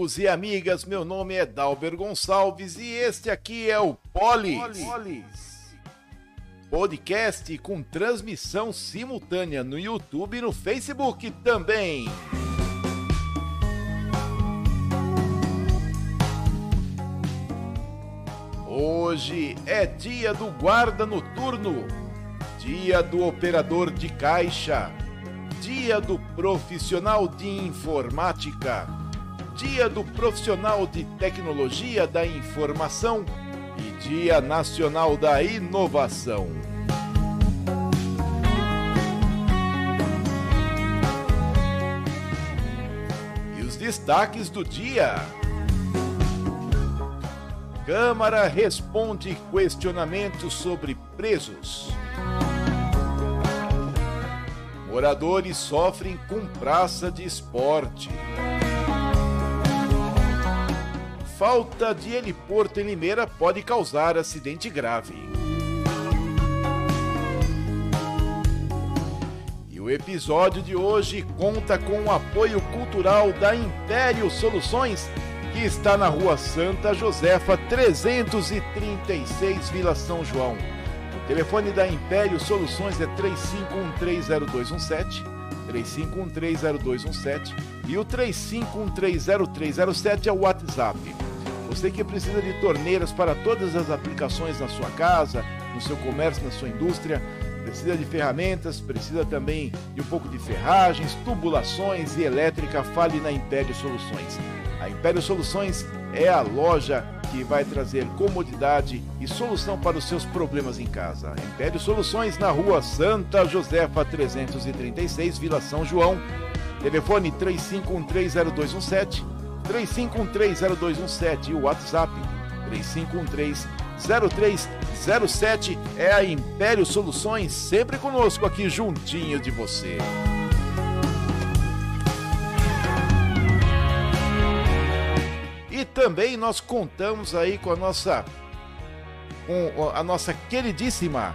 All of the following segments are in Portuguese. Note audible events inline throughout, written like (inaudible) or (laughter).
Amigos e amigas. Meu nome é Dalber Gonçalves e este aqui é o Polis. Polis. Podcast com transmissão simultânea no YouTube e no Facebook também. Hoje é dia do guarda noturno, dia do operador de caixa, dia do profissional de informática, dia do profissional de tecnologia da informação e dia nacional da inovação. E os destaques do dia. Câmara responde questionamentos sobre presos. Moradores sofrem com praça de esporte. Falta de heliporto em Limeira pode causar acidente grave. E o episódio de hoje conta com o apoio cultural da Império Soluções que está na Rua Santa Josefa 336, Vila São João. O telefone da Império Soluções é 35130217, 35130217 e o 35130307 é o WhatsApp. Você que precisa de torneiras para todas as aplicações na sua casa, no seu comércio, na sua indústria, precisa de ferramentas, precisa também de um pouco de ferragens, tubulações e elétrica, fale na Império Soluções. A Império Soluções é a loja que vai trazer comodidade e solução para os seus problemas em casa. Império Soluções na rua Santa Josefa 336, Vila São João. Telefone 35130217, 35130217 e o WhatsApp 35130307 é a Império Soluções, sempre conosco aqui juntinho de você. E também nós contamos aí com a nossa com a nossa queridíssima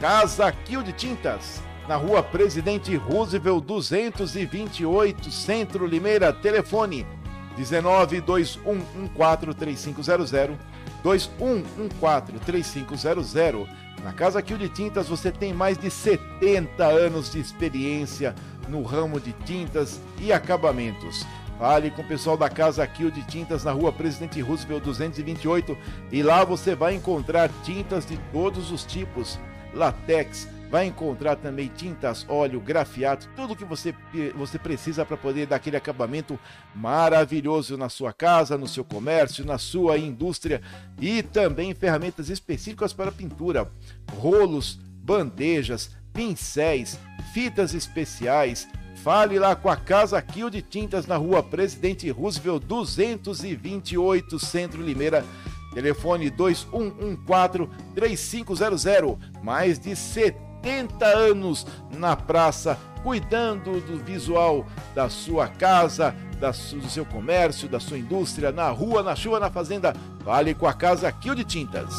Casa Kill de Tintas, na Rua Presidente Roosevelt 228, Centro Limeira, telefone 19 2114 3500 2114 3500. Na Casa Kill de Tintas você tem mais de 70 anos de experiência no ramo de tintas e acabamentos. Fale com o pessoal da Casa Kill de Tintas na rua Presidente Roosevelt 228 e lá você vai encontrar tintas de todos os tipos, latex, vai encontrar também tintas, óleo, grafiato, tudo que você, você precisa para poder dar aquele acabamento maravilhoso na sua casa, no seu comércio, na sua indústria e também ferramentas específicas para pintura, rolos, bandejas, pincéis, fitas especiais, Fale lá com a Casa Kill de Tintas na rua Presidente Roosevelt 228, Centro Limeira. Telefone 2114-3500. Mais de 70 anos na praça, cuidando do visual da sua casa, do seu comércio, da sua indústria, na rua, na chuva, na fazenda. Fale com a Casa Kill de Tintas.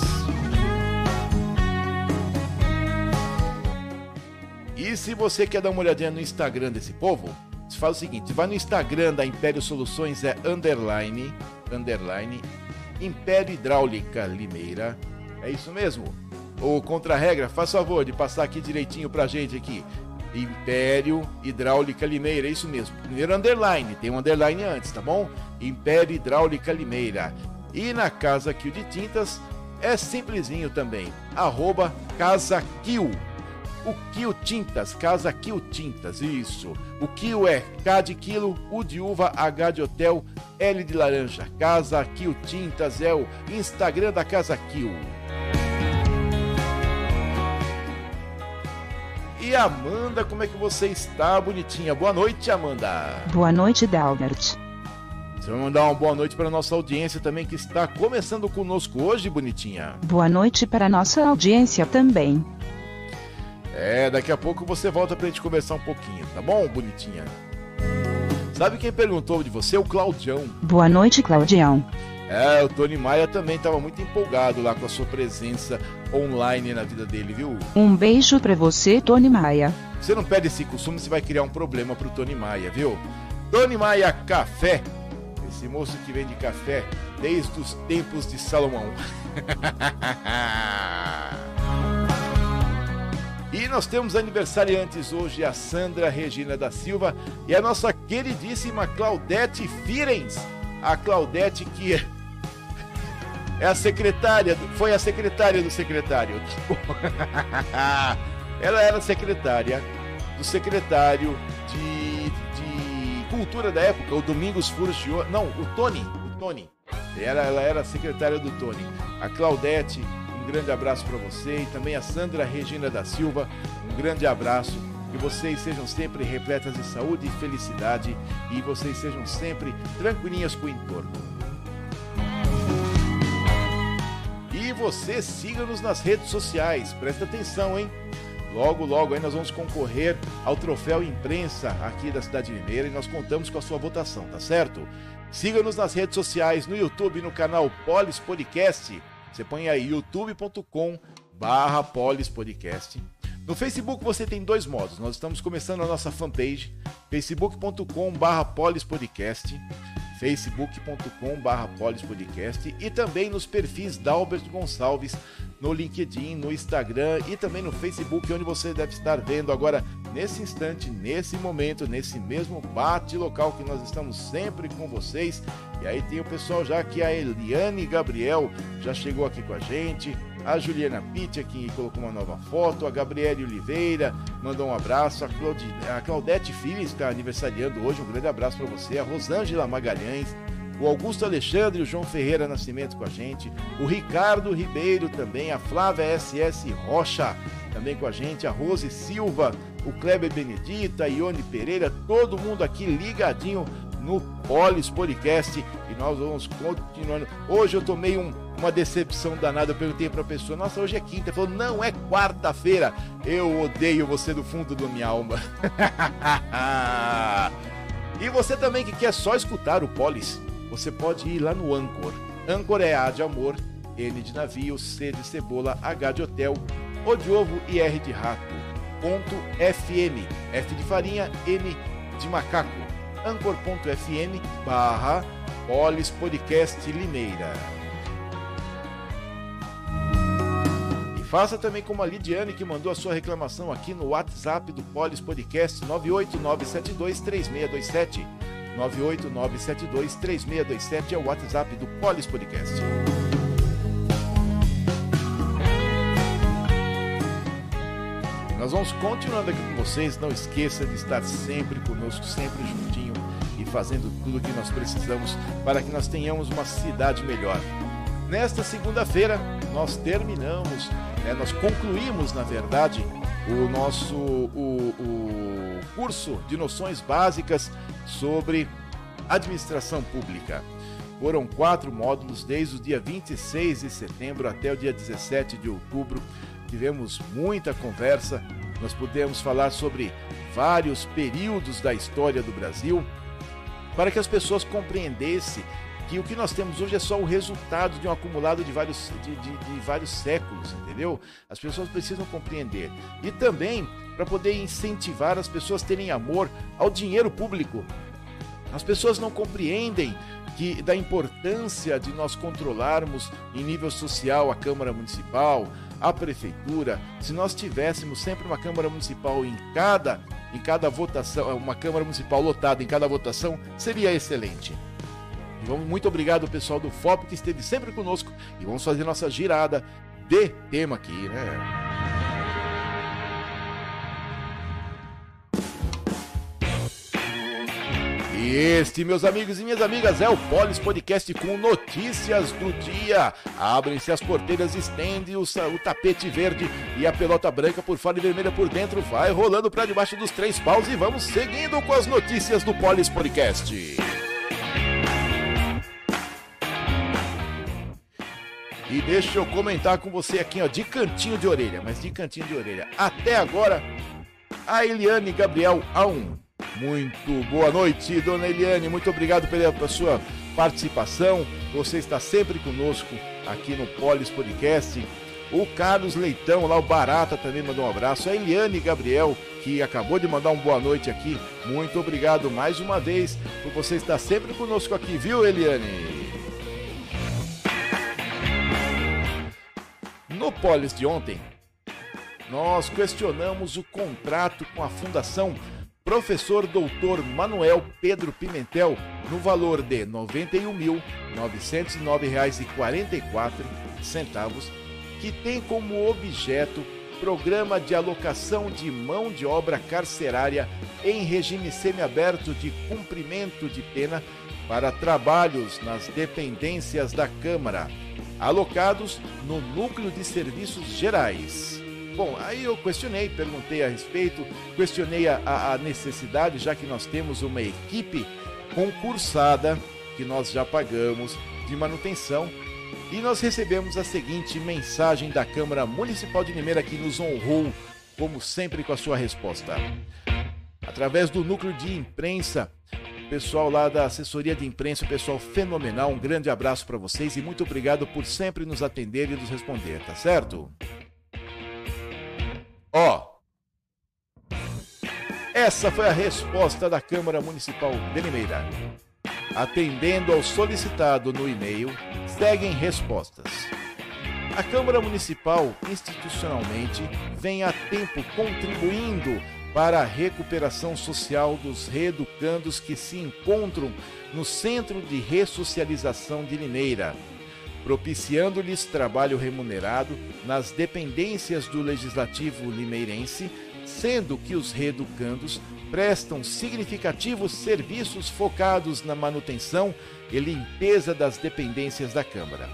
E se você quer dar uma olhadinha no Instagram desse povo, faz o seguinte: vai no Instagram da Império Soluções, é underline, underline, Império Hidráulica Limeira. É isso mesmo? Ou contra-regra, faz favor de passar aqui direitinho pra gente aqui. Império Hidráulica Limeira, é isso mesmo. Primeiro underline, tem um underline antes, tá bom? Império Hidráulica Limeira. E na Casa Kill de Tintas é simplesinho também. Arroba Casa Kill o Kio Tintas, Casa Kio Tintas, isso. O Kio é K de quilo, U de uva, H de hotel, L de laranja. Casa Kio Tintas é o Instagram da Casa Kio. E Amanda, como é que você está, bonitinha? Boa noite, Amanda. Boa noite, Dalbert. Você vai mandar uma boa noite para a nossa audiência também que está começando conosco hoje, bonitinha. Boa noite para a nossa audiência também. É, daqui a pouco você volta pra gente conversar um pouquinho, tá bom, bonitinha? Sabe quem perguntou de você? O Claudião. Boa noite, Claudião. É, o Tony Maia também estava muito empolgado lá com a sua presença online na vida dele, viu? Um beijo para você, Tony Maia. Você não perde esse costume, você vai criar um problema pro Tony Maia, viu? Tony Maia Café. Esse moço que vende café desde os tempos de Salomão. (laughs) E nós temos aniversariantes hoje a Sandra Regina da Silva e a nossa queridíssima Claudete Firens. A Claudete que é a secretária, foi a secretária do secretário. (laughs) Ela era secretária do secretário de, de cultura da época, o Domingos Furos Não, o Tony, o Tony. Ela, ela era secretária do Tony. A Claudete um grande abraço para você e também a Sandra Regina da Silva. Um grande abraço. Que vocês sejam sempre repletas de saúde e felicidade e vocês sejam sempre tranquilinhas com o entorno. Você siga-nos nas redes sociais, presta atenção, hein? Logo, logo aí nós vamos concorrer ao troféu imprensa aqui da Cidade Mineira e nós contamos com a sua votação, tá certo? Siga-nos nas redes sociais, no YouTube, no canal Polis Podcast você põe aí youtube.com barra Podcast. No Facebook você tem dois modos. Nós estamos começando a nossa fanpage, facebook.com barra Podcast, facebook.com barra Podcast e também nos perfis da Albert Gonçalves no LinkedIn, no Instagram e também no Facebook, onde você deve estar vendo agora, nesse instante, nesse momento, nesse mesmo bate local que nós estamos sempre com vocês. E aí tem o pessoal já que a Eliane Gabriel já chegou aqui com a gente, a Juliana Pitti que colocou uma nova foto, a Gabriele Oliveira mandou um abraço, a, Claudi... a Claudete Filho está aniversariando hoje, um grande abraço para você, a Rosângela Magalhães, o Augusto Alexandre, o João Ferreira Nascimento com a gente, o Ricardo Ribeiro também, a Flávia SS Rocha também com a gente, a Rose Silva, o Kleber Benedita, a Ione Pereira, todo mundo aqui ligadinho no Polis Podcast e nós vamos continuando. Hoje eu tomei um, uma decepção danada, eu perguntei para a pessoa, nossa, hoje é quinta, ele falou, não, é quarta-feira. Eu odeio você do fundo da minha alma. (laughs) e você também que quer só escutar o Polis, você pode ir lá no Anchor. Anchor é A de amor, N de navio, C de cebola, H de hotel, O de ovo e R de rato. Ponto FM, F de farinha, M de macaco. Anchor.fm barra Polis Podcast Limeira. Faça também como a Lidiane que mandou a sua reclamação aqui no WhatsApp do Polis Podcast 989723627. 989723627 é o WhatsApp do Polis Podcast. Nós vamos continuando aqui com vocês. Não esqueça de estar sempre conosco, sempre juntinho e fazendo tudo o que nós precisamos para que nós tenhamos uma cidade melhor. Nesta segunda-feira, nós terminamos, né, nós concluímos, na verdade, o nosso o, o curso de noções básicas sobre administração pública. Foram quatro módulos desde o dia 26 de setembro até o dia 17 de outubro. Tivemos muita conversa, nós pudemos falar sobre vários períodos da história do Brasil, para que as pessoas compreendessem que o que nós temos hoje é só o resultado de um acumulado de vários, de, de, de vários séculos, entendeu? As pessoas precisam compreender. E também para poder incentivar as pessoas a terem amor ao dinheiro público. As pessoas não compreendem que da importância de nós controlarmos em nível social a Câmara Municipal, a prefeitura, se nós tivéssemos sempre uma Câmara Municipal em cada em cada votação, uma Câmara Municipal lotada em cada votação, seria excelente. E vamos muito obrigado ao pessoal do FOP que esteve sempre conosco e vamos fazer nossa girada de tema aqui, né? E este, meus amigos e minhas amigas, é o Polis Podcast com notícias do dia. Abrem-se as porteiras, estende o, o, tapete verde e a pelota branca por fora e vermelha por dentro vai rolando para debaixo dos três paus e vamos seguindo com as notícias do Polis Podcast. E deixa eu comentar com você aqui, ó, de cantinho de orelha, mas de cantinho de orelha. Até agora, a Eliane Gabriel A1 muito boa noite, dona Eliane. Muito obrigado pela sua participação. Você está sempre conosco aqui no Polis Podcast. O Carlos Leitão, lá o Barata, também mandou um abraço. A Eliane Gabriel que acabou de mandar um boa noite aqui. Muito obrigado mais uma vez por você estar sempre conosco aqui, viu, Eliane? No Polis de ontem, nós questionamos o contrato com a Fundação Professor Doutor Manuel Pedro Pimentel no valor de R$ 91.909,44, que tem como objeto Programa de Alocação de Mão de Obra Carcerária em regime semiaberto de cumprimento de pena para trabalhos nas dependências da Câmara, alocados no Núcleo de Serviços Gerais. Bom, aí eu questionei, perguntei a respeito, questionei a, a necessidade, já que nós temos uma equipe concursada, que nós já pagamos, de manutenção, e nós recebemos a seguinte mensagem da Câmara Municipal de Limeira, que nos honrou, como sempre, com a sua resposta. Através do núcleo de imprensa, pessoal lá da assessoria de imprensa, pessoal fenomenal, um grande abraço para vocês e muito obrigado por sempre nos atender e nos responder, tá certo? Ó. Essa foi a resposta da Câmara Municipal de Limeira. Atendendo ao solicitado no e-mail, seguem respostas. A Câmara Municipal, institucionalmente, vem há tempo contribuindo para a recuperação social dos reeducandos que se encontram no Centro de Ressocialização de Limeira, propiciando-lhes trabalho remunerado nas dependências do Legislativo limeirense, sendo que os reeducandos prestam significativos serviços focados na manutenção e limpeza das dependências da Câmara.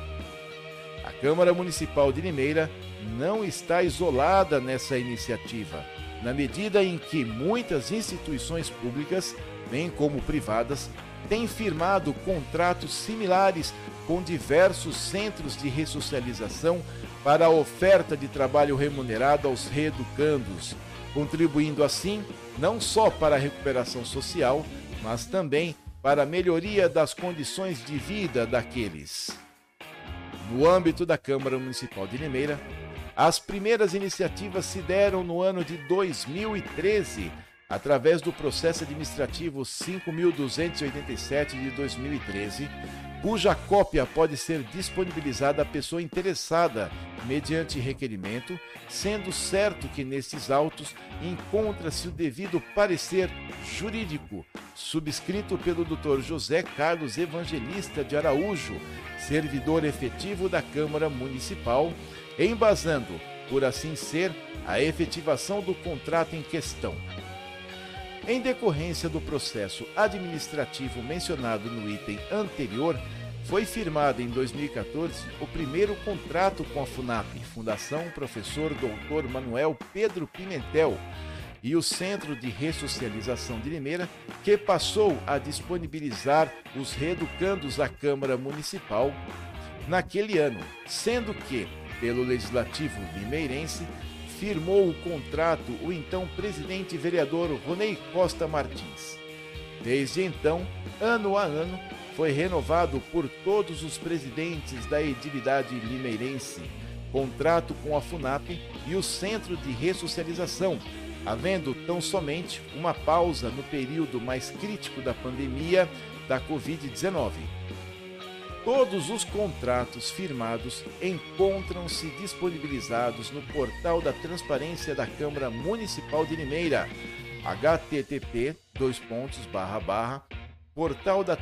A Câmara Municipal de Limeira não está isolada nessa iniciativa, na medida em que muitas instituições públicas, bem como privadas, têm firmado contratos similares com diversos centros de ressocialização para a oferta de trabalho remunerado aos reeducandos, contribuindo assim não só para a recuperação social, mas também para a melhoria das condições de vida daqueles. No âmbito da Câmara Municipal de Limeira, as primeiras iniciativas se deram no ano de 2013, através do processo administrativo 5287 de 2013, cuja cópia pode ser disponibilizada à pessoa interessada mediante requerimento, sendo certo que nesses autos encontra-se o devido parecer jurídico, subscrito pelo Dr. José Carlos Evangelista de Araújo, servidor efetivo da Câmara Municipal, embasando, por assim ser, a efetivação do contrato em questão. Em decorrência do processo administrativo mencionado no item anterior, foi firmado em 2014 o primeiro contrato com a FUNAP, Fundação Professor Dr. Manuel Pedro Pimentel, e o Centro de Ressocialização de Limeira, que passou a disponibilizar os reeducandos à Câmara Municipal naquele ano, sendo que, pelo Legislativo limeirense, firmou o contrato o então presidente vereador Ronei Costa Martins. Desde então, ano a ano, foi renovado por todos os presidentes da edilidade limeirense, contrato com a FUNAP e o Centro de Ressocialização, havendo tão somente uma pausa no período mais crítico da pandemia da Covid-19. Todos os contratos firmados encontram-se disponibilizados no portal da Transparência da Câmara Municipal de Limeira, http dois pontos, barra, barra, portal da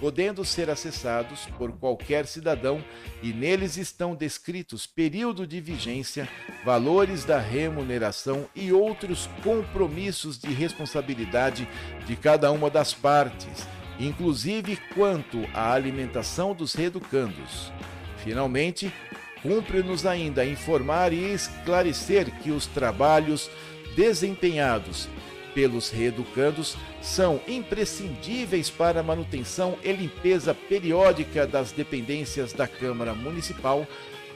podendo ser acessados por qualquer cidadão e neles estão descritos período de vigência, valores da remuneração e outros compromissos de responsabilidade de cada uma das partes, inclusive quanto à alimentação dos reeducandos. Finalmente, cumpre-nos ainda informar e esclarecer que os trabalhos desempenhados pelos reeducandos são imprescindíveis para a manutenção e limpeza periódica das dependências da Câmara Municipal,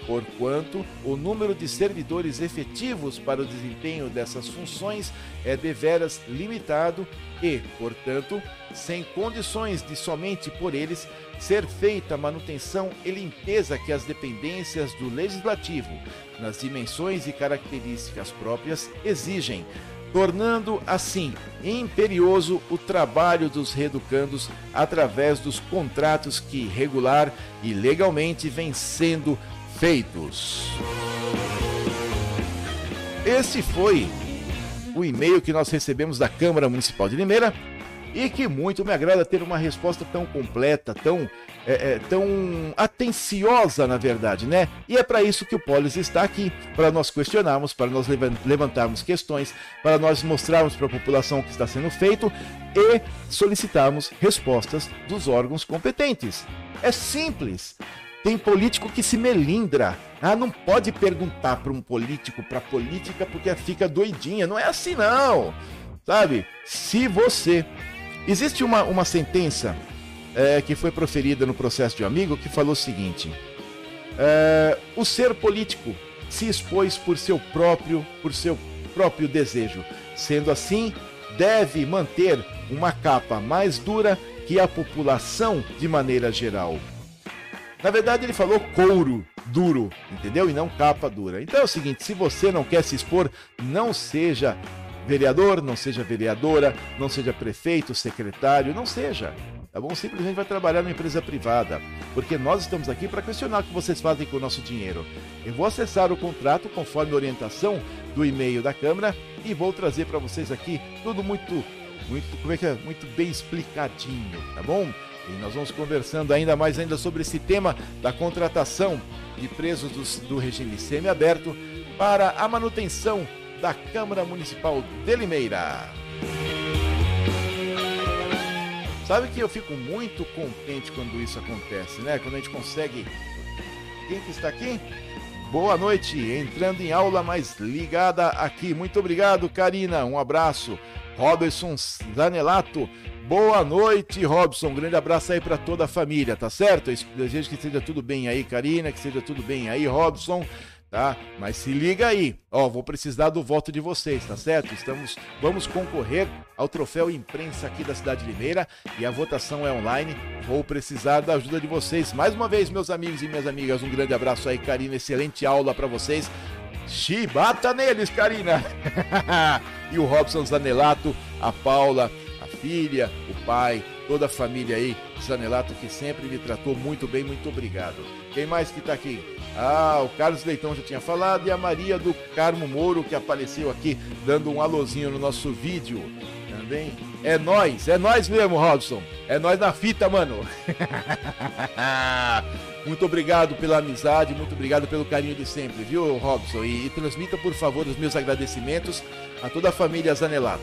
porquanto o número de servidores efetivos para o desempenho dessas funções é deveras limitado e, portanto, sem condições de somente por eles ser feita a manutenção e limpeza que as dependências do legislativo, nas dimensões e características próprias, exigem, tornando assim imperioso o trabalho dos reeducandos através dos contratos que regular e legalmente vêm sendo feitos. Esse foi o e-mail que nós recebemos da Câmara Municipal de Limeira e que muito me agrada ter uma resposta tão completa, tão, é, é, tão atenciosa, na verdade, né? E é para isso que o Polis está aqui, para nós questionarmos, para nós levantarmos questões, para nós mostrarmos para a população o que está sendo feito e solicitarmos respostas dos órgãos competentes. É simples. Tem político que se melindra. Ah, não pode perguntar para um político, para política, porque fica doidinha. Não é assim, não. Sabe? Se você Existe uma, uma sentença é, que foi proferida no processo de um amigo que falou o seguinte: é, o ser político se expôs por seu próprio, por seu próprio desejo. Sendo assim, deve manter uma capa mais dura que a população de maneira geral. Na verdade, ele falou couro duro, entendeu? E não capa dura. Então é o seguinte: se você não quer se expor, não seja vereador, não seja vereadora, não seja prefeito, secretário, não seja. Tá bom? Simplesmente vai trabalhar numa empresa privada. Porque nós estamos aqui para questionar o que vocês fazem com o nosso dinheiro. Eu vou acessar o contrato conforme orientação do e-mail da Câmara e vou trazer para vocês aqui tudo muito, muito, como é que é? Muito bem explicadinho, tá bom? E nós vamos conversando ainda mais ainda sobre esse tema da contratação de presos do, do regime semiaberto para a manutenção da Câmara Municipal de Limeira. Sabe que eu fico muito contente quando isso acontece, né? Quando a gente consegue. Quem que está aqui? Boa noite, entrando em aula mais ligada aqui. Muito obrigado, Karina. Um abraço. Robertson Zanelato. Boa noite, Robson. Um grande abraço aí para toda a família, tá certo? Eu desejo que seja tudo bem aí, Karina, que seja tudo bem aí, Robson tá? Mas se liga aí, ó, vou precisar do voto de vocês, tá certo? Estamos, vamos concorrer ao troféu imprensa aqui da cidade de Limeira e a votação é online. Vou precisar da ajuda de vocês. Mais uma vez, meus amigos e minhas amigas, um grande abraço aí, Karina, excelente aula para vocês. Chibata neles, Karina! (laughs) e o Robson Zanelato, a Paula, a filha, o pai, toda a família aí, Zanelato, que sempre me tratou muito bem, muito obrigado. Quem mais que tá aqui? Ah, o Carlos Leitão já tinha falado e a Maria do Carmo Moro que apareceu aqui dando um alôzinho no nosso vídeo também. É nós, é nós mesmo, Robson. É nós na fita, mano. (laughs) muito obrigado pela amizade, muito obrigado pelo carinho de sempre, viu, Robson? E, e transmita, por favor, os meus agradecimentos a toda a família Zanelato.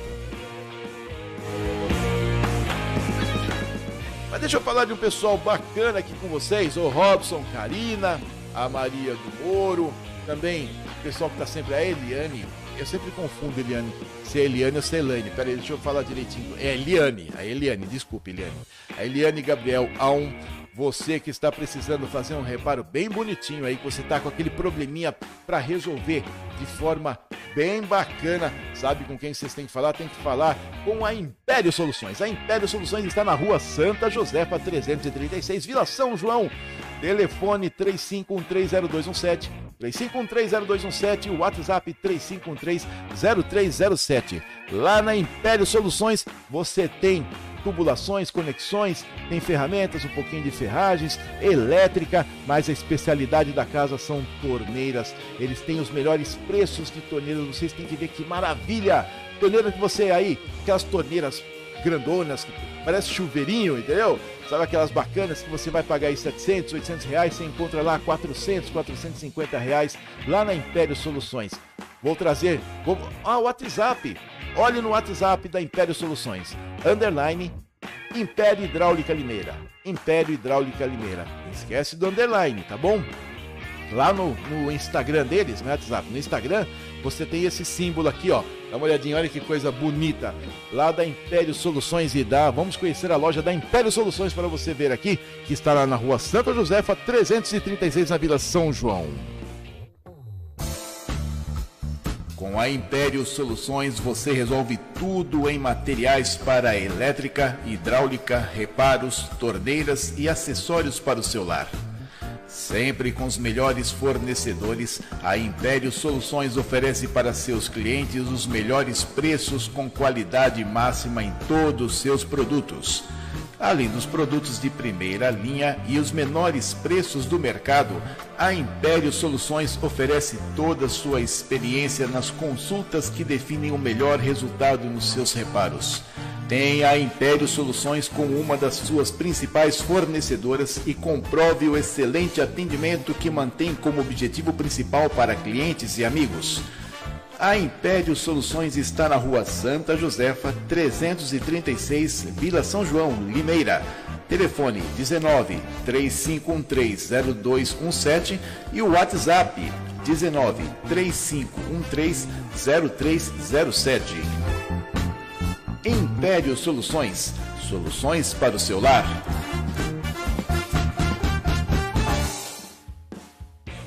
Mas deixa eu falar de um pessoal bacana aqui com vocês, o Robson, Karina, a Maria do Moro, também o pessoal que está sempre, a Eliane, eu sempre confundo Eliane, se é Eliane ou se é Elaine, peraí, deixa eu falar direitinho, é Eliane, a Eliane, desculpe Eliane, a Eliane Gabriel Aum, você que está precisando fazer um reparo bem bonitinho aí, que você está com aquele probleminha para resolver de forma bem bacana. Sabe com quem vocês têm que falar? Tem que falar com a Império Soluções. A Império Soluções está na rua Santa Josefa 336, Vila São João. Telefone 35130217, 35130217 e o WhatsApp 35130307. Lá na Império Soluções você tem tubulações, conexões, tem ferramentas, um pouquinho de ferragens, elétrica, mas a especialidade da casa são torneiras. Eles têm os melhores preços de torneiras, vocês têm que ver que maravilha! Torneira que você aí, aquelas torneiras grandonas, que parece chuveirinho, entendeu? Sabe aquelas bacanas que você vai pagar aí 700, 800 reais, você encontra lá 400, 450 reais, lá na Império Soluções. Vou trazer, vou, ah, WhatsApp, olhe no WhatsApp da Império Soluções, underline, Império Hidráulica Limeira, Império Hidráulica Limeira. Não esquece do underline, tá bom? lá no, no Instagram deles, no WhatsApp, no Instagram, você tem esse símbolo aqui, ó. Dá uma olhadinha, olha que coisa bonita. Lá da Império Soluções e dá. Vamos conhecer a loja da Império Soluções para você ver aqui, que está lá na rua Santa Josefa, 336, na Vila São João. Com a Império Soluções você resolve tudo em materiais para elétrica, hidráulica, reparos, torneiras e acessórios para o celular. Sempre com os melhores fornecedores, a Império Soluções oferece para seus clientes os melhores preços com qualidade máxima em todos os seus produtos. Além dos produtos de primeira linha e os menores preços do mercado, a Império Soluções oferece toda a sua experiência nas consultas que definem o melhor resultado nos seus reparos. Tenha a Império Soluções como uma das suas principais fornecedoras e comprove o excelente atendimento que mantém como objetivo principal para clientes e amigos. A Império Soluções está na rua Santa Josefa, 336, Vila São João, Limeira. Telefone 19 3513 0217 e o WhatsApp 19 3513 0307. Império Soluções, soluções para o seu lar.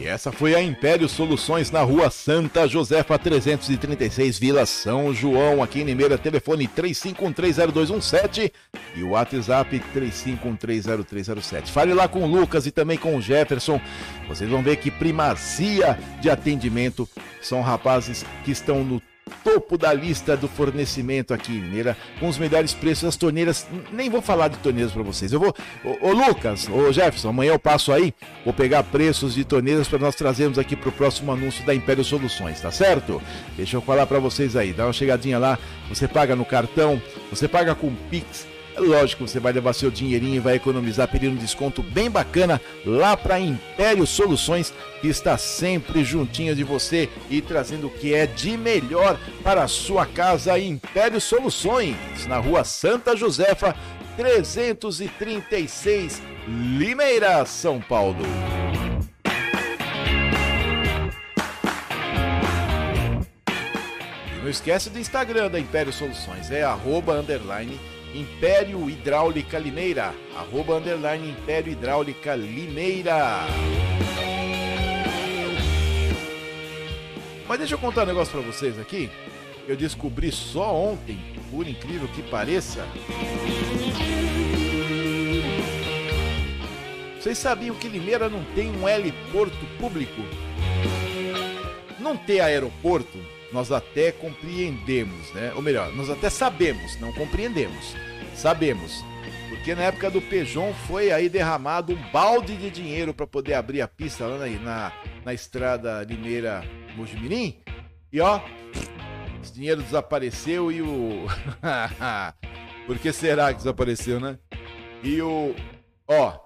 Essa foi a Império Soluções na rua Santa Josefa 336, Vila São João, aqui em Limeira, telefone 35130217 e o WhatsApp 35130307. Fale lá com o Lucas e também com o Jefferson. Vocês vão ver que primazia de atendimento são rapazes que estão no topo da lista do fornecimento aqui Mineira, com os melhores preços das torneiras. Nem vou falar de torneiras para vocês. Eu vou, ô, ô, Lucas, ô Jefferson, amanhã eu passo aí, vou pegar preços de torneiras para nós trazermos aqui para o próximo anúncio da Império Soluções, tá certo? Deixa eu falar para vocês aí, dá uma chegadinha lá, você paga no cartão, você paga com Pix lógico, você vai levar seu dinheirinho e vai economizar, pedindo um desconto bem bacana lá para Império Soluções, que está sempre juntinho de você e trazendo o que é de melhor para a sua casa. Império Soluções, na rua Santa Josefa, 336, Limeira, São Paulo. E não esquece do Instagram da Império Soluções, é arroba underline Império Hidráulica Limeira, arroba underline Império Hidráulica Limeira. Mas deixa eu contar um negócio para vocês aqui. Eu descobri só ontem, por incrível que pareça. Vocês sabiam que Limeira não tem um heliporto público? Não ter aeroporto nós até compreendemos, né? Ou melhor, nós até sabemos, não compreendemos. Sabemos. Porque na época do Peugeot foi aí derramado um balde de dinheiro para poder abrir a pista lá na, na, na estrada Limeira Mojimirim. E ó, esse dinheiro desapareceu e o. (laughs) Por que será que desapareceu, né? E o. Ó,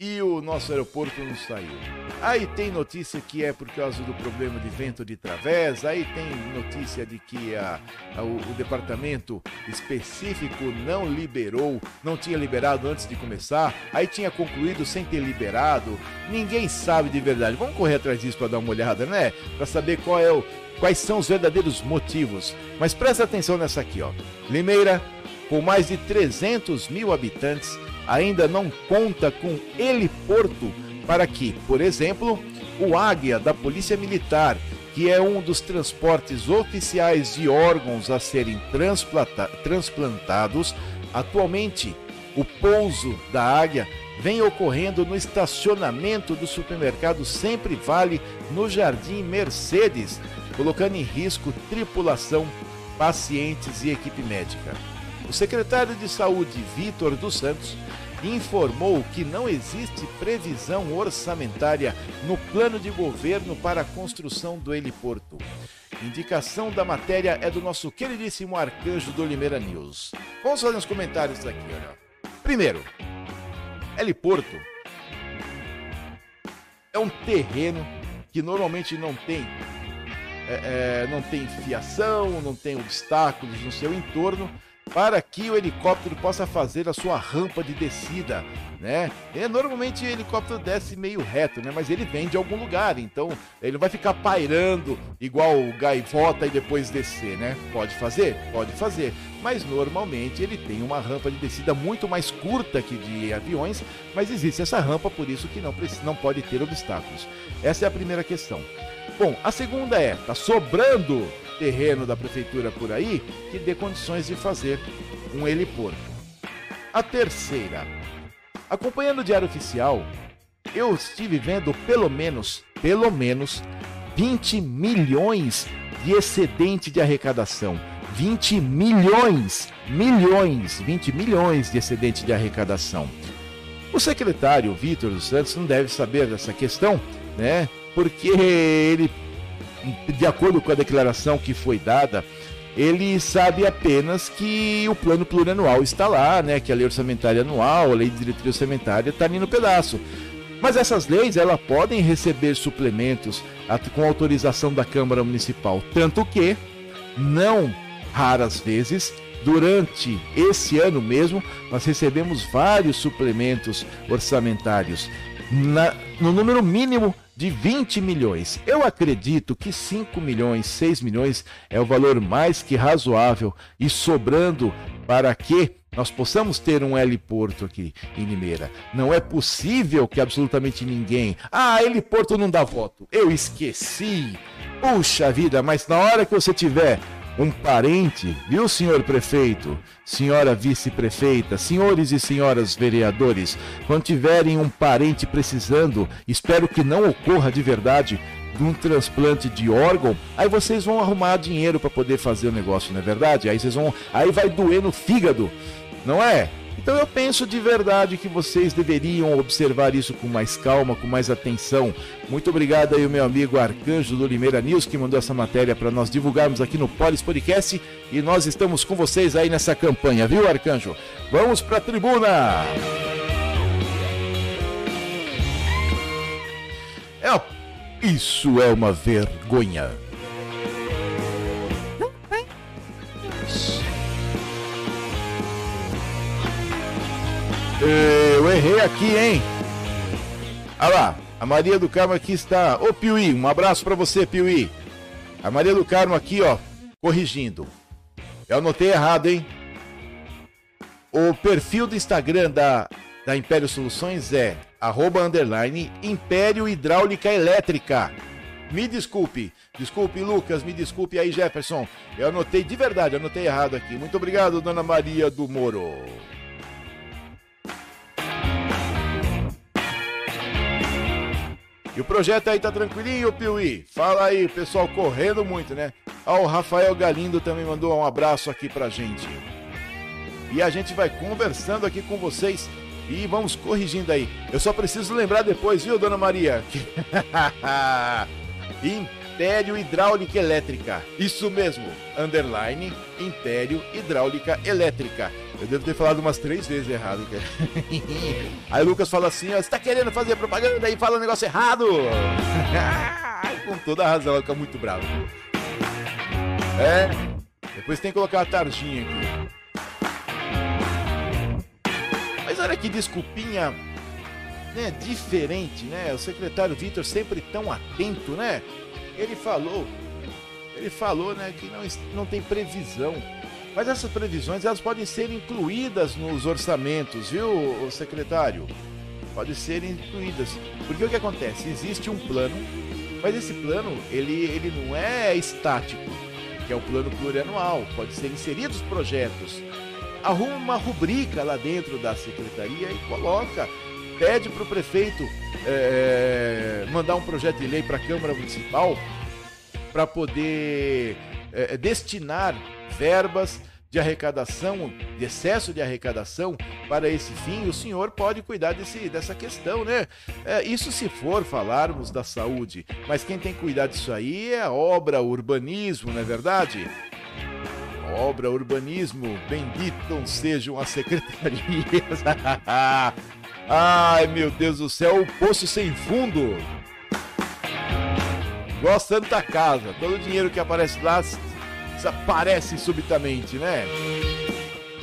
e o nosso aeroporto não saiu. Aí tem notícia que é por causa do problema de vento de través, aí tem notícia de que a, a o, o, departamento específico não liberou, não tinha liberado antes de começar, aí tinha concluído sem ter liberado. Ninguém sabe de verdade. Vamos correr atrás disso para dar uma olhada, né? Para saber qual é o, quais são os verdadeiros motivos. Mas presta atenção nessa aqui, ó. Limeira, com mais de 300 mil habitantes, ainda não conta com heliporto para que, por exemplo, o Águia da Polícia Militar, que é um dos transportes oficiais de órgãos a serem transplantados, atualmente o pouso da Águia vem ocorrendo no estacionamento do supermercado Sempre Vale, no Jardim Mercedes, colocando em risco tripulação, pacientes e equipe médica. O secretário de Saúde, Vitor dos Santos, informou que não existe previsão orçamentária no plano de governo para a construção do heliporto. Indicação da matéria é do nosso queridíssimo arcanjo do Limeira News. Vamos fazer uns comentários aqui, olha. Primeiro, heliporto é um terreno que normalmente não tem é, é, não tem fiação, não tem obstáculos no seu entorno para que o helicóptero possa fazer a sua rampa de descida, né? E, normalmente o helicóptero desce meio reto, né? Mas ele vem de algum lugar, então ele não vai ficar pairando igual o gaivota e depois descer, né? Pode fazer? Pode fazer. Mas normalmente ele tem uma rampa de descida muito mais curta que de aviões, mas existe essa rampa, por isso que não, precisa, não pode ter obstáculos. Essa é a primeira questão. Bom, a segunda é, tá sobrando terreno da prefeitura por aí que dê condições de fazer um heliporto. A terceira, acompanhando o Diário Oficial, eu estive vendo pelo menos, pelo menos 20 milhões de excedente de arrecadação. 20 milhões, milhões, 20 milhões de excedente de arrecadação. O secretário Vitor dos Santos não deve saber dessa questão, né? Porque ele de acordo com a declaração que foi dada, ele sabe apenas que o plano plurianual está lá, né? Que a lei orçamentária anual, a lei de diretriz orçamentária está ali no pedaço. Mas essas leis, elas podem receber suplementos com autorização da Câmara Municipal, tanto que não raras vezes durante esse ano mesmo nós recebemos vários suplementos orçamentários na, no número mínimo de 20 milhões. Eu acredito que 5 milhões, 6 milhões é o valor mais que razoável e sobrando para que nós possamos ter um heliporto aqui em Limeira. Não é possível que absolutamente ninguém. Ah, heliporto não dá voto. Eu esqueci. Puxa vida, mas na hora que você tiver um parente, viu, senhor prefeito, senhora vice-prefeita, senhores e senhoras vereadores, quando tiverem um parente precisando, espero que não ocorra de verdade, de um transplante de órgão, aí vocês vão arrumar dinheiro para poder fazer o negócio, não é verdade? Aí vocês vão, aí vai doer no fígado, não é? Então eu penso de verdade que vocês deveriam observar isso com mais calma, com mais atenção. Muito obrigado aí meu amigo Arcanjo do Limeira News que mandou essa matéria para nós divulgarmos aqui no Polis Podcast e nós estamos com vocês aí nessa campanha, viu Arcanjo? Vamos para a tribuna. É, isso é uma vergonha. Eu errei aqui, hein? Olha lá, a Maria do Carmo aqui está. Ô Piuí, um abraço para você, Piuí. A Maria do Carmo aqui, ó, corrigindo. Eu anotei errado, hein? O perfil do Instagram da, da Império Soluções é arroba underline Império Hidráulica Elétrica. Me desculpe, desculpe Lucas, me desculpe aí Jefferson. Eu anotei de verdade, anotei errado aqui. Muito obrigado, dona Maria do Moro. E o projeto aí tá tranquilinho, Piuí? Fala aí, pessoal correndo muito, né? Ó, o Rafael Galindo também mandou um abraço aqui pra gente. E a gente vai conversando aqui com vocês e vamos corrigindo aí. Eu só preciso lembrar depois, viu, dona Maria? (laughs) Império Hidráulica Elétrica. Isso mesmo, underline Império Hidráulica Elétrica. Eu devo ter falado umas três vezes errado. (laughs) Aí o Lucas fala assim: ó, você tá querendo fazer propaganda e fala um negócio errado? (laughs) Com toda a razão, ela fica muito bravo. É. Depois tem que colocar a tarjinha aqui. Mas olha que desculpinha né, diferente, né? O secretário Vitor sempre tão atento, né? Ele falou, ele falou, né, que não, não tem previsão mas essas previsões elas podem ser incluídas nos orçamentos, viu, secretário? Podem ser incluídas. Porque o que acontece? Existe um plano, mas esse plano ele, ele não é estático, que é o plano plurianual. Pode ser inseridos projetos. Arruma uma rubrica lá dentro da secretaria e coloca. Pede para o prefeito é, mandar um projeto de lei para a Câmara Municipal para poder é, destinar verbas de arrecadação, de excesso de arrecadação para esse fim, o senhor pode cuidar desse, dessa questão, né? É, isso se for falarmos da saúde, mas quem tem que cuidar disso aí é a obra, urbanismo, não é verdade? Obra, urbanismo, benditos sejam as secretarias. (laughs) Ai, meu Deus do céu, o poço sem fundo. Gostando da Casa, todo o dinheiro que aparece lá desaparece subitamente, né?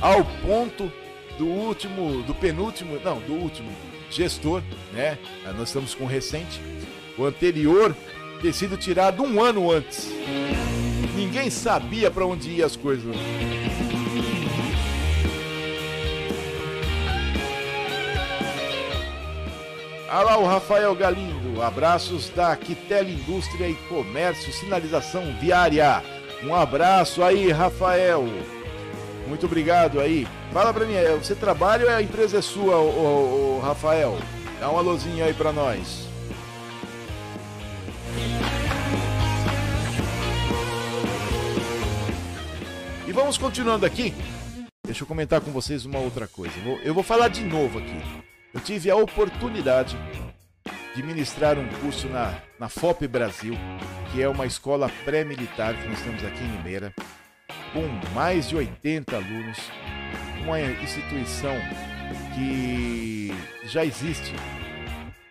ao ponto do último, do penúltimo, não, do último gestor, né? Nós estamos com o recente, o anterior ter sido tirado um ano antes. Ninguém sabia para onde ia as coisas. Olha lá o Rafael Galindo. Abraços da Quitel Indústria e Comércio, sinalização viária. Um abraço aí, Rafael. Muito obrigado aí. Fala pra mim, é, você trabalha ou a empresa é sua, o, Rafael? Dá um alôzinho aí pra nós. E vamos continuando aqui. Deixa eu comentar com vocês uma outra coisa. Eu vou falar de novo aqui. Eu tive a oportunidade de ministrar um curso na, na FOP Brasil, que é uma escola pré-militar que nós temos aqui em Limeira, com mais de 80 alunos, uma instituição que já existe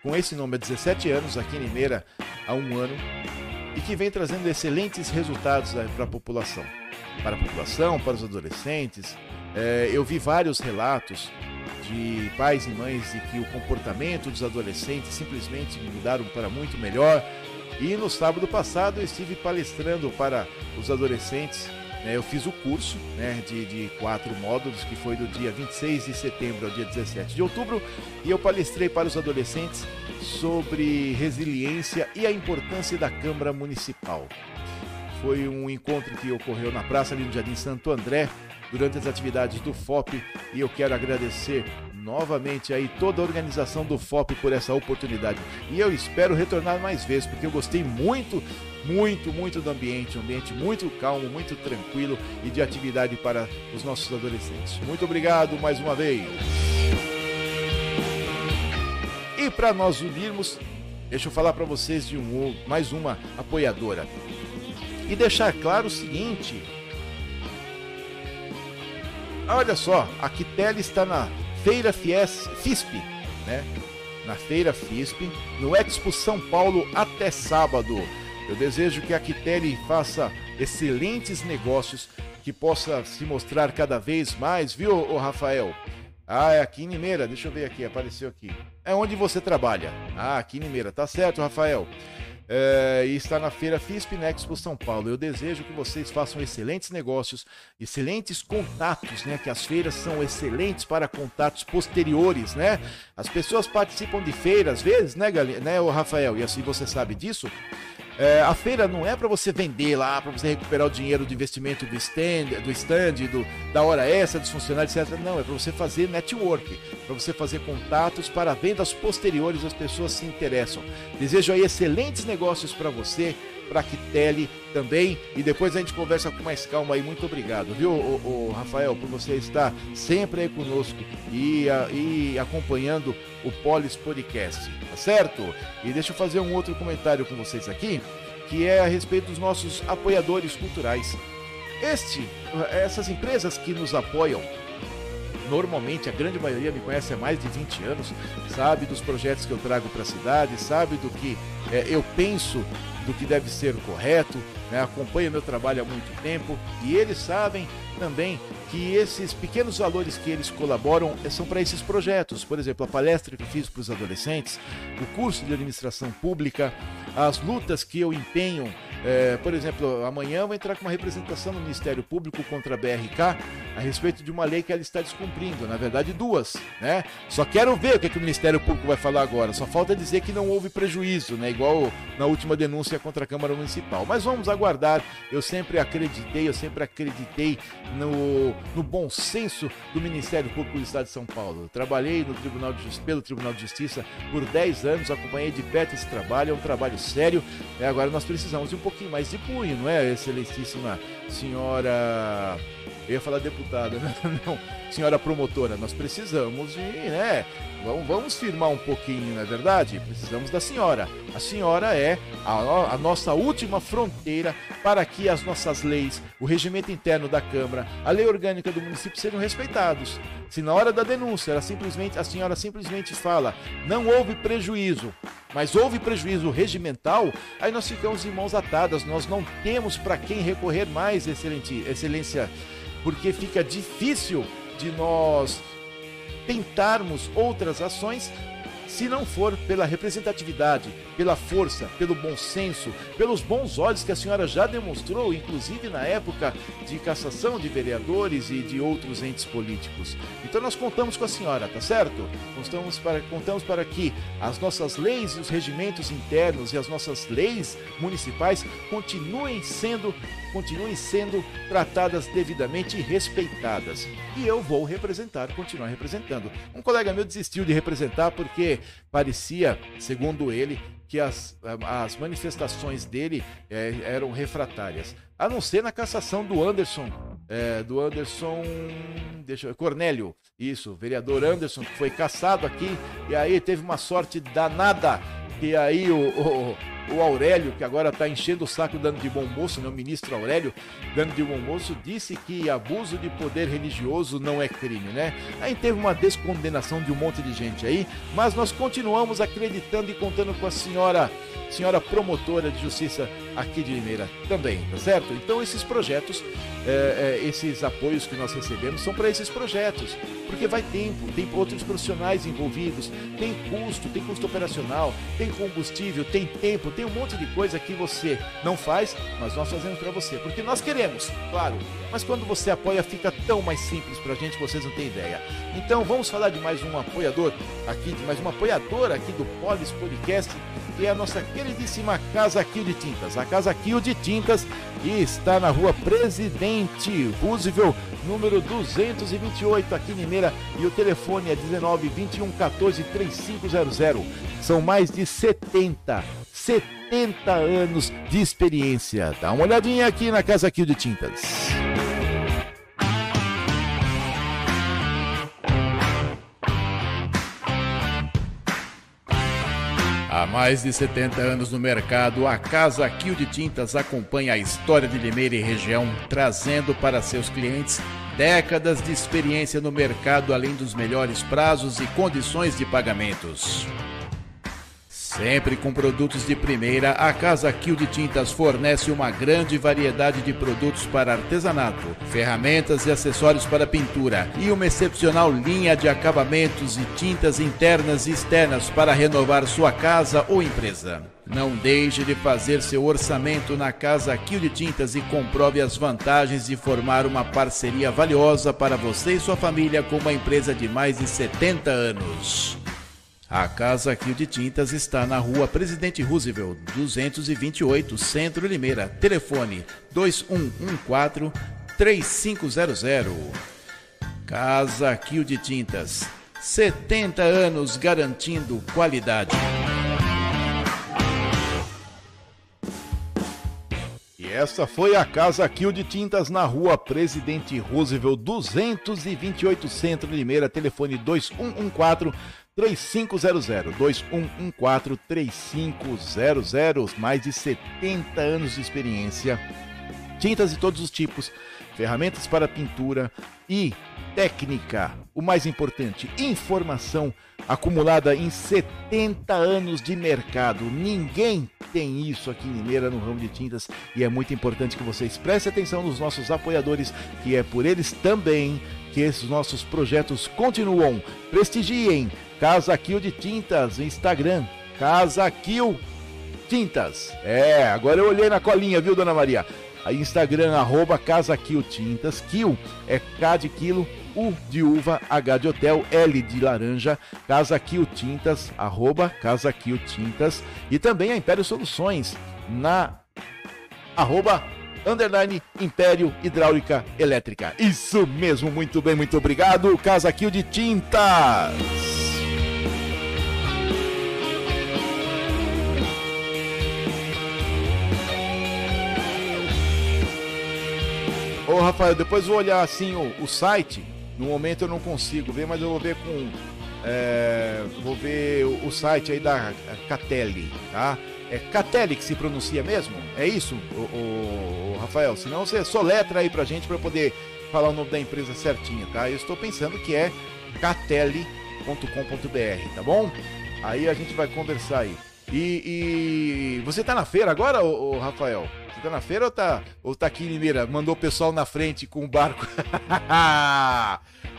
com esse nome há 17 anos aqui em Limeira há um ano e que vem trazendo excelentes resultados para a população, para a população, para os adolescentes. É, eu vi vários relatos de pais e mães de que o comportamento dos adolescentes simplesmente mudaram para muito melhor. E no sábado passado eu estive palestrando para os adolescentes. Né, eu fiz o curso né, de, de quatro módulos, que foi do dia 26 de setembro ao dia 17 de outubro, e eu palestrei para os adolescentes sobre resiliência e a importância da Câmara Municipal. Foi um encontro que ocorreu na praça ali no Jardim Santo André, durante as atividades do FOP e eu quero agradecer novamente aí toda a organização do FOP por essa oportunidade. E eu espero retornar mais vezes, porque eu gostei muito, muito, muito do ambiente, um ambiente muito calmo, muito tranquilo e de atividade para os nossos adolescentes. Muito obrigado mais uma vez. E para nós unirmos, deixa eu falar para vocês de um, mais uma apoiadora. E deixar claro o seguinte, Olha só, a Quitele está na Feira Fies, FISP, né? Na Feira FISP, no Expo São Paulo até sábado. Eu desejo que a Quitele faça excelentes negócios, que possa se mostrar cada vez mais, viu, Rafael? Ah, é aqui em Nimeira, deixa eu ver aqui, apareceu aqui. É onde você trabalha? Ah, aqui em Nimeira, tá certo, Rafael é, e está na feira FISP Expo São Paulo. Eu desejo que vocês façam excelentes negócios, excelentes contatos, né? Que as feiras são excelentes para contatos posteriores, né? As pessoas participam de feiras, às vezes, né, né, o Rafael? E assim você sabe disso. É, a feira não é para você vender lá, para você recuperar o dinheiro do investimento do stand, do stand, do, da hora extra, dos funcionários, etc. Não, é para você fazer network, para você fazer contatos para vendas posteriores, as pessoas se interessam. Desejo aí excelentes negócios para você, Quitele também, e depois a gente conversa com mais calma aí. Muito obrigado, viu, o, o Rafael, por você estar sempre aí conosco e, a, e acompanhando o Polis Podcast, tá certo? E deixa eu fazer um outro comentário com vocês aqui, que é a respeito dos nossos apoiadores culturais. Este, essas empresas que nos apoiam, normalmente a grande maioria me conhece há mais de 20 anos, sabe dos projetos que eu trago para a cidade, sabe do que é, eu penso do que deve ser correto, né? acompanha meu trabalho há muito tempo e eles sabem também que esses pequenos valores que eles colaboram eh, são para esses projetos. Por exemplo, a palestra que fiz para os adolescentes, o curso de administração pública, as lutas que eu empenho é, por exemplo, amanhã eu vou entrar com uma representação no Ministério Público contra a BRK a respeito de uma lei que ela está descumprindo, na verdade duas, né? Só quero ver o que, é que o Ministério Público vai falar agora. Só falta dizer que não houve prejuízo, né? Igual na última denúncia contra a Câmara Municipal. Mas vamos aguardar. Eu sempre acreditei, eu sempre acreditei no, no bom senso do Ministério Público do Estado de São Paulo. Eu trabalhei no Tribunal de Justiça, pelo Tribunal de Justiça por 10 anos, acompanhei de perto esse trabalho, é um trabalho sério. E agora nós precisamos de um pouquinho mais de punho, não é, excelentíssima senhora. Eu ia falar deputada, (laughs) né? não, senhora promotora, nós precisamos de, né? Vamos, vamos firmar um pouquinho, não é verdade? Precisamos da senhora. A senhora é a, a, nossa última fronteira para que as nossas leis, o regimento interno da Câmara, a lei orgânica do município sejam respeitados. Se na hora da denúncia ela simplesmente, a senhora simplesmente fala, não houve prejuízo, mas houve prejuízo regimental, aí nós ficamos em mãos atadas, nós não temos para quem recorrer mais, excelência porque fica difícil de nós tentarmos outras ações se não for pela representatividade, pela força, pelo bom senso, pelos bons olhos que a senhora já demonstrou, inclusive na época de cassação de vereadores e de outros entes políticos. Então nós contamos com a senhora, tá certo? Contamos para, contamos para que as nossas leis e os regimentos internos e as nossas leis municipais continuem sendo continuem sendo tratadas devidamente e respeitadas. E eu vou representar, continuar representando. Um colega meu desistiu de representar porque parecia, segundo ele, que as, as manifestações dele é, eram refratárias. A não ser na cassação do Anderson, é, do Anderson, deixa eu, Cornélio, isso, vereador Anderson, que foi caçado aqui, e aí teve uma sorte danada, e aí o, o o Aurélio, que agora está enchendo o saco dando de bom moço, né? o ministro Aurélio, dando de bom moço, disse que abuso de poder religioso não é crime, né? Aí teve uma descondenação de um monte de gente aí, mas nós continuamos acreditando e contando com a senhora, senhora promotora de justiça aqui de Limeira também, tá certo? Então esses projetos, é, é, esses apoios que nós recebemos são para esses projetos, porque vai tempo, tem outros profissionais envolvidos, tem custo, tem custo operacional, tem combustível, tem tempo, tem um monte de coisa que você não faz, mas nós fazemos para você, porque nós queremos, claro. Mas quando você apoia, fica tão mais simples para a gente, vocês não têm ideia. Então vamos falar de mais um apoiador aqui, de mais uma apoiadora aqui do Polis Podcast, que é a nossa queridíssima Casa Kill de Tintas. A Casa Kill de Tintas está na rua Presidente Roosevelt, número 228, aqui em Limeira, e o telefone é 19 21 14 3500. São mais de 70 70 anos de experiência. Dá uma olhadinha aqui na Casa Kill de Tintas. Há mais de 70 anos no mercado, a Casa Kill de Tintas acompanha a história de Limeira e região, trazendo para seus clientes décadas de experiência no mercado, além dos melhores prazos e condições de pagamentos. Sempre com produtos de primeira, a Casa Kill de Tintas fornece uma grande variedade de produtos para artesanato, ferramentas e acessórios para pintura e uma excepcional linha de acabamentos e tintas internas e externas para renovar sua casa ou empresa. Não deixe de fazer seu orçamento na Casa Kill de Tintas e comprove as vantagens de formar uma parceria valiosa para você e sua família com uma empresa de mais de 70 anos. A Casa Rio de Tintas está na rua Presidente Roosevelt, 228, Centro Limeira. Telefone 2114 3500. Casa Rio de Tintas. 70 anos garantindo qualidade. E essa foi a Casa Kill de Tintas na rua Presidente Roosevelt, 228 Centro Limeira, telefone 2114 3500 2114 3500 mais de 70 anos de experiência, tintas de todos os tipos, ferramentas para pintura e técnica. O mais importante, informação acumulada em 70 anos de mercado. Ninguém tem isso aqui em Limeira no ramo de tintas e é muito importante que vocês prestem atenção nos nossos apoiadores, que é por eles também que esses nossos projetos continuam. Prestigiem Casa Kill de Tintas, Instagram, Casa Kill Tintas. É, agora eu olhei na colinha, viu, dona Maria? Aí Instagram, arroba Casa Kill Tintas, Kill é K de quilo, U de uva, H de hotel, L de laranja, Casa Kill Tintas, arroba Casa Kill Tintas e também a Império Soluções na arroba underline Império Hidráulica Elétrica. Isso mesmo, muito bem, muito obrigado. Casa Kill de Tintas. Ô Rafael, depois vou olhar assim o, o, site. No momento eu não consigo ver, mas eu vou ver com. É, vou ver o, o, site aí da Catelli, tá? É Catelli que se pronuncia mesmo? É isso, o, o Rafael? Senão você soletra aí pra gente pra poder falar o nome da empresa certinho, tá? Eu estou pensando que é catelli.com.br, tá bom? Aí a gente vai conversar aí. E, e você tá na feira agora, ô, Rafael? Tá na feira ou tá, ou tá aqui em Limeira? Mandou o pessoal na frente com o barco.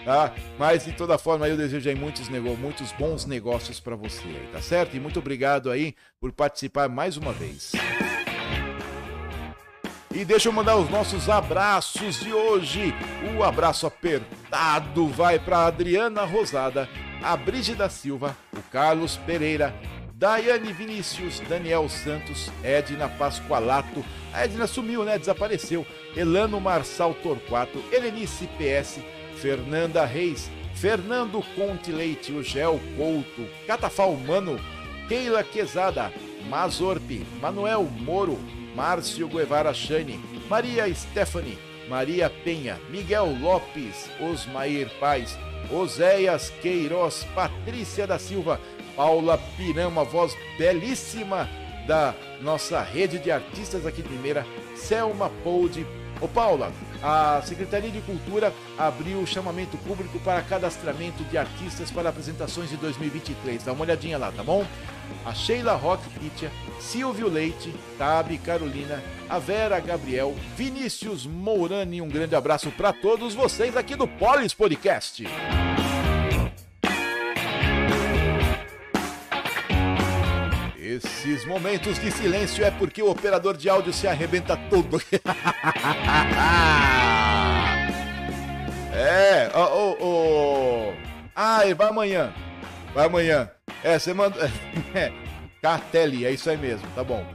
tá? (laughs) Mas de toda forma, eu desejo aí muitos, nego muitos bons negócios para você, tá certo? E muito obrigado aí por participar mais uma vez. E deixa eu mandar os nossos abraços de hoje. O abraço apertado vai para Adriana Rosada, a Brígida Silva, o Carlos Pereira, Daiane Vinícius, Daniel Santos, Edna Pascoalato. A Edna sumiu, né? Desapareceu. Elano Marçal Torquato, Helenice PS, Fernanda Reis, Fernando Conte Leite, o Gel Couto, Catafal Mano, Keila Quezada, Mazorpe, Manuel Moro, Márcio Guevara Chane, Maria Stephanie, Maria Penha, Miguel Lopes, Osmair Paz, Oséias Queiroz, Patrícia da Silva, Paula Pirama, voz belíssima da nossa rede de artistas aqui de Limeira, Selma Poldi. Ô Paula, a Secretaria de Cultura abriu o chamamento público para cadastramento de artistas para apresentações de 2023. Dá uma olhadinha lá, tá bom? A Sheila Rock Pitia, Silvio Leite, Tabi Carolina, a Vera Gabriel, Vinícius Mourani. Um grande abraço para todos vocês aqui do Polis Podcast. Esses momentos de silêncio é porque o operador de áudio se arrebenta todo. (laughs) é, ô, ô, ô. Ai, vai amanhã. Vai amanhã. É, você manda. (laughs) É, Cartelli, é isso aí mesmo, tá bom.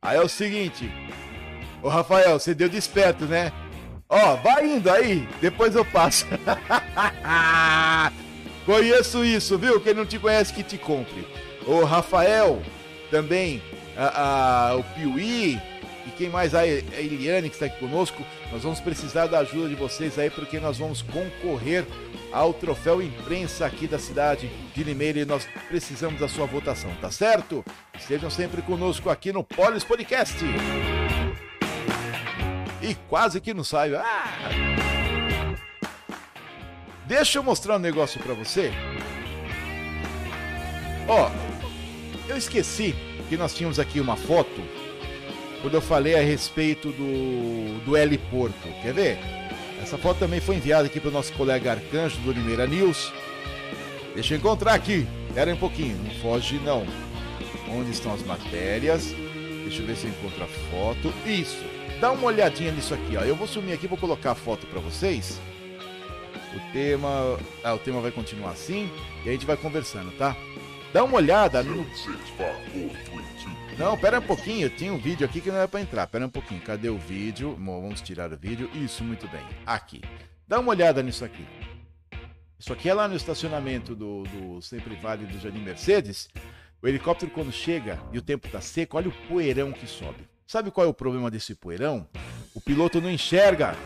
Aí é o seguinte. Ô Rafael, você deu desperto, né? Ó, vai indo aí, depois eu passo. (laughs) Conheço isso, viu? Quem não te conhece que te compre. Ô Rafael, também a, a, o Piuí e quem mais aí, a Eliane que está aqui conosco, nós vamos precisar da ajuda de vocês aí porque nós vamos concorrer ao troféu imprensa aqui da cidade de Limeira e nós precisamos da sua votação, tá certo? Estejam sempre conosco aqui no Polis Podcast. E quase que não saio. Ah! Deixa eu mostrar um negócio para você. Ó, eu esqueci que nós tínhamos aqui uma foto quando eu falei a respeito do, do L Porto. Quer ver? Essa foto também foi enviada aqui para o nosso colega Arcanjo do Limeira News. Deixa eu encontrar aqui. Espera um pouquinho, não foge não. Onde estão as matérias? Deixa eu ver se eu encontro a foto. Isso. Dá uma olhadinha nisso aqui, ó. Eu vou sumir aqui, vou colocar a foto para vocês. O tema, ah, o tema vai continuar assim e a gente vai conversando, tá? Dá uma olhada no. Não, pera um pouquinho, tem um vídeo aqui que não é para entrar. Pera um pouquinho, cadê o vídeo? Vamos tirar o vídeo. Isso, muito bem. Aqui. Dá uma olhada nisso aqui. Isso aqui é lá no estacionamento do, do Sempre Vale do Jardim Mercedes. O helicóptero, quando chega e o tempo tá seco, olha o poeirão que sobe. Sabe qual é o problema desse poeirão? O piloto não enxerga.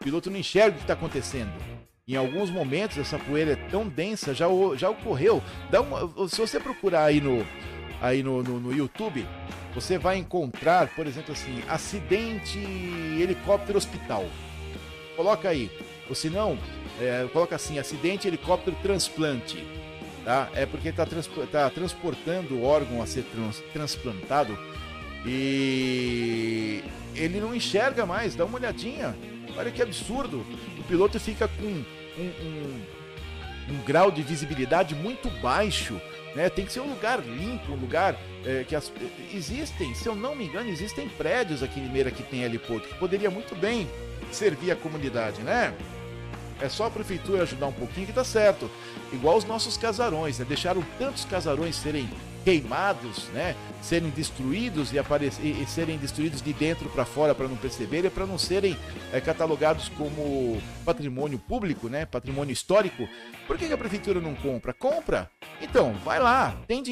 O piloto não enxerga o que está acontecendo. Em alguns momentos essa poeira é tão densa, já, já ocorreu. Dá uma, se você procurar aí no, aí no, no, no YouTube, você vai encontrar, por exemplo, assim, acidente helicóptero hospital. Coloca aí. Ou se não, é, coloca assim, acidente helicóptero transplante. Tá? É porque está trans, tá transportando o órgão a ser trans, transplantado e ele não enxerga mais. Dá uma olhadinha. Olha que absurdo. O piloto fica com um, um, um grau de visibilidade muito baixo. Né? Tem que ser um lugar limpo, um lugar é, que as, existem, se eu não me engano, existem prédios aqui em Limeira que tem heliporto que poderia muito bem servir a comunidade, né? É só a prefeitura ajudar um pouquinho que tá certo. Igual os nossos casarões, né? Deixaram tantos casarões serem queimados, né? Serem destruídos e, aparecer, e, e serem destruídos de dentro para fora para não perceberem, para não serem é, catalogados como patrimônio público, né? Patrimônio histórico. Por que, que a prefeitura não compra? Compra! Então, vai lá, tem